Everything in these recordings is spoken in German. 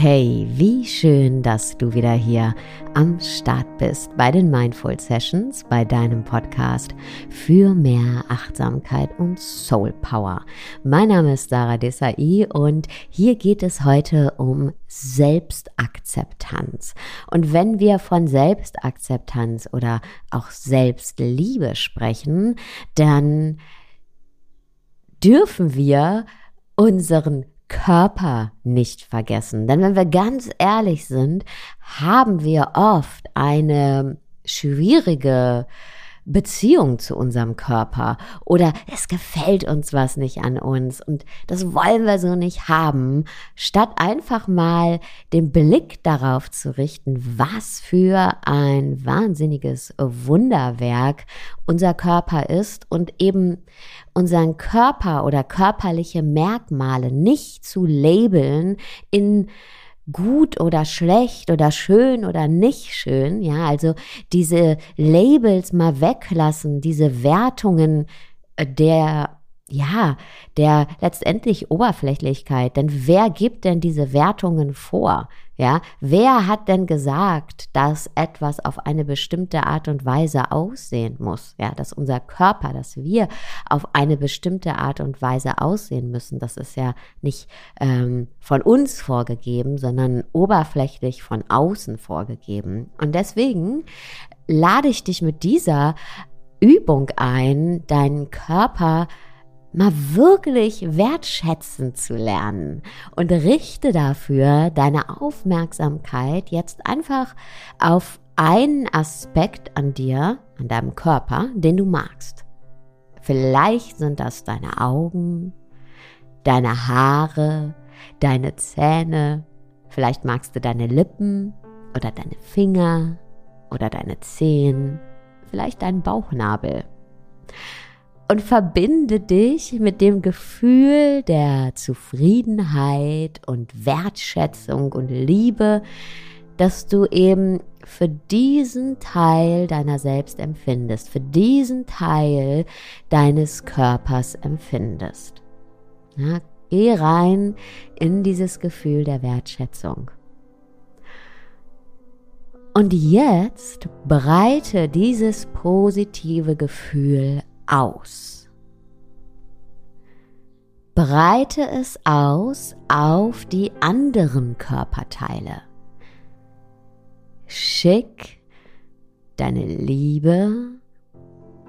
Hey, wie schön, dass du wieder hier am Start bist bei den Mindful Sessions, bei deinem Podcast für mehr Achtsamkeit und Soul Power. Mein Name ist Sarah Desai und hier geht es heute um Selbstakzeptanz. Und wenn wir von Selbstakzeptanz oder auch Selbstliebe sprechen, dann dürfen wir unseren Körper nicht vergessen. Denn wenn wir ganz ehrlich sind, haben wir oft eine schwierige Beziehung zu unserem Körper. Oder es gefällt uns was nicht an uns und das wollen wir so nicht haben, statt einfach mal den Blick darauf zu richten, was für ein wahnsinniges Wunderwerk unser Körper ist und eben unseren Körper oder körperliche Merkmale nicht zu labeln in gut oder schlecht oder schön oder nicht schön, ja, also diese Labels mal weglassen, diese Wertungen äh, der ja, der letztendlich Oberflächlichkeit. Denn wer gibt denn diese Wertungen vor? Ja, wer hat denn gesagt, dass etwas auf eine bestimmte Art und Weise aussehen muss? Ja, dass unser Körper, dass wir auf eine bestimmte Art und Weise aussehen müssen, das ist ja nicht ähm, von uns vorgegeben, sondern oberflächlich von außen vorgegeben. Und deswegen lade ich dich mit dieser Übung ein, deinen Körper mal wirklich wertschätzen zu lernen. Und richte dafür deine Aufmerksamkeit jetzt einfach auf einen Aspekt an dir, an deinem Körper, den du magst. Vielleicht sind das deine Augen, deine Haare, deine Zähne, vielleicht magst du deine Lippen oder deine Finger oder deine Zehen, vielleicht deinen Bauchnabel und verbinde dich mit dem Gefühl der Zufriedenheit und Wertschätzung und Liebe, dass du eben für diesen Teil deiner selbst empfindest, für diesen Teil deines Körpers empfindest. Ja, geh rein in dieses Gefühl der Wertschätzung. Und jetzt breite dieses positive Gefühl aus. Breite es aus auf die anderen Körperteile. Schick deine Liebe,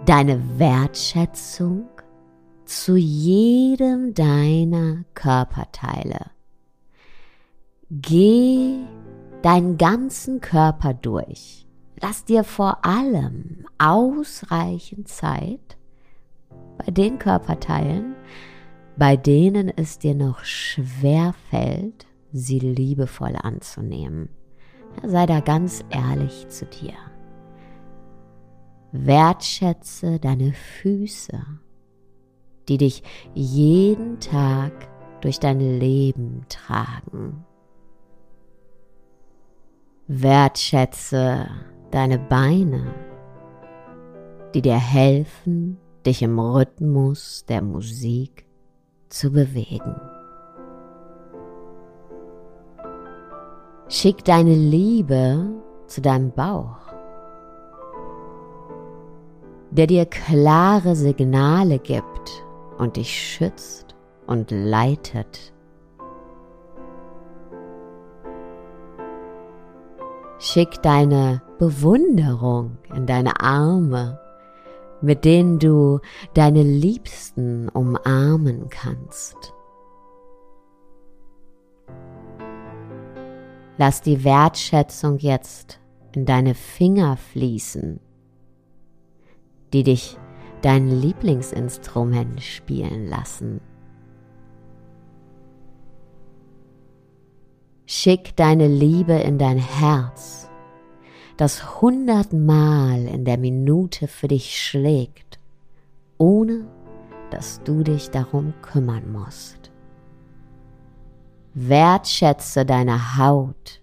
deine Wertschätzung zu jedem deiner Körperteile. Geh deinen ganzen Körper durch. Lass dir vor allem ausreichend Zeit, bei den Körperteilen, bei denen es dir noch schwer fällt, sie liebevoll anzunehmen. Sei da ganz ehrlich zu dir. Wertschätze deine Füße, die dich jeden Tag durch dein Leben tragen. Wertschätze deine Beine, die dir helfen, dich im Rhythmus der Musik zu bewegen. Schick deine Liebe zu deinem Bauch, der dir klare Signale gibt und dich schützt und leitet. Schick deine Bewunderung in deine Arme mit denen du deine Liebsten umarmen kannst. Lass die Wertschätzung jetzt in deine Finger fließen, die dich dein Lieblingsinstrument spielen lassen. Schick deine Liebe in dein Herz das hundertmal in der Minute für dich schlägt, ohne dass du dich darum kümmern musst. Wertschätze deine Haut,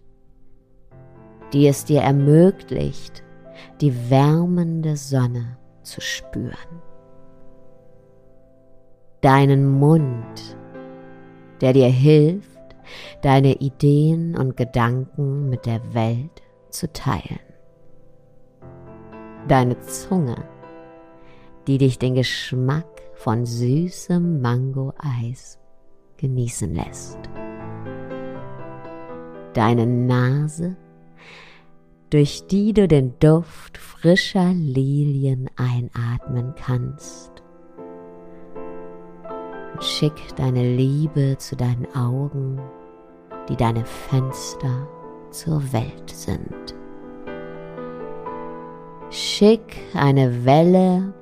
die es dir ermöglicht, die wärmende Sonne zu spüren. Deinen Mund, der dir hilft, deine Ideen und Gedanken mit der Welt zu teilen. Deine Zunge, die dich den Geschmack von süßem Mango-Eis genießen lässt. Deine Nase, durch die du den Duft frischer Lilien einatmen kannst. Schick deine Liebe zu deinen Augen, die deine Fenster zur Welt sind. Schick eine Welle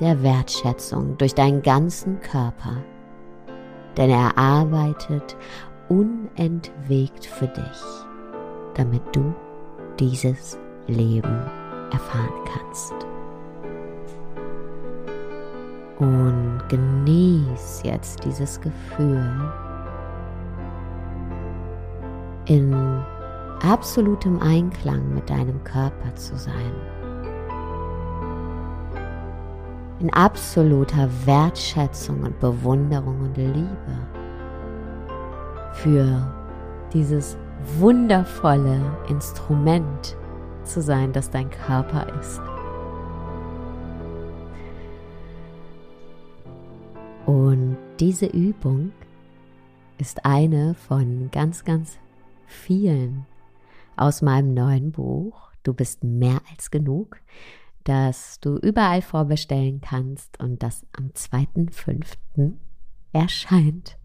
der Wertschätzung durch deinen ganzen Körper, denn er arbeitet unentwegt für dich, damit du dieses Leben erfahren kannst. Und genieß jetzt dieses Gefühl in absolutem Einklang mit deinem Körper zu sein. In absoluter Wertschätzung und Bewunderung und Liebe für dieses wundervolle Instrument zu sein, das dein Körper ist. Und diese Übung ist eine von ganz, ganz vielen aus meinem neuen Buch. Du bist mehr als genug, das du überall vorbestellen kannst und das am 2.5. erscheint.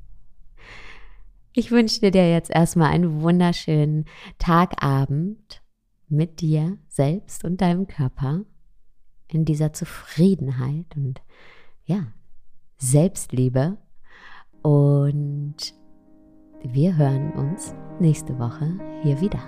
Ich wünsche dir jetzt erstmal einen wunderschönen Tagabend mit dir selbst und deinem Körper in dieser Zufriedenheit und ja, Selbstliebe. Und wir hören uns nächste Woche hier wieder.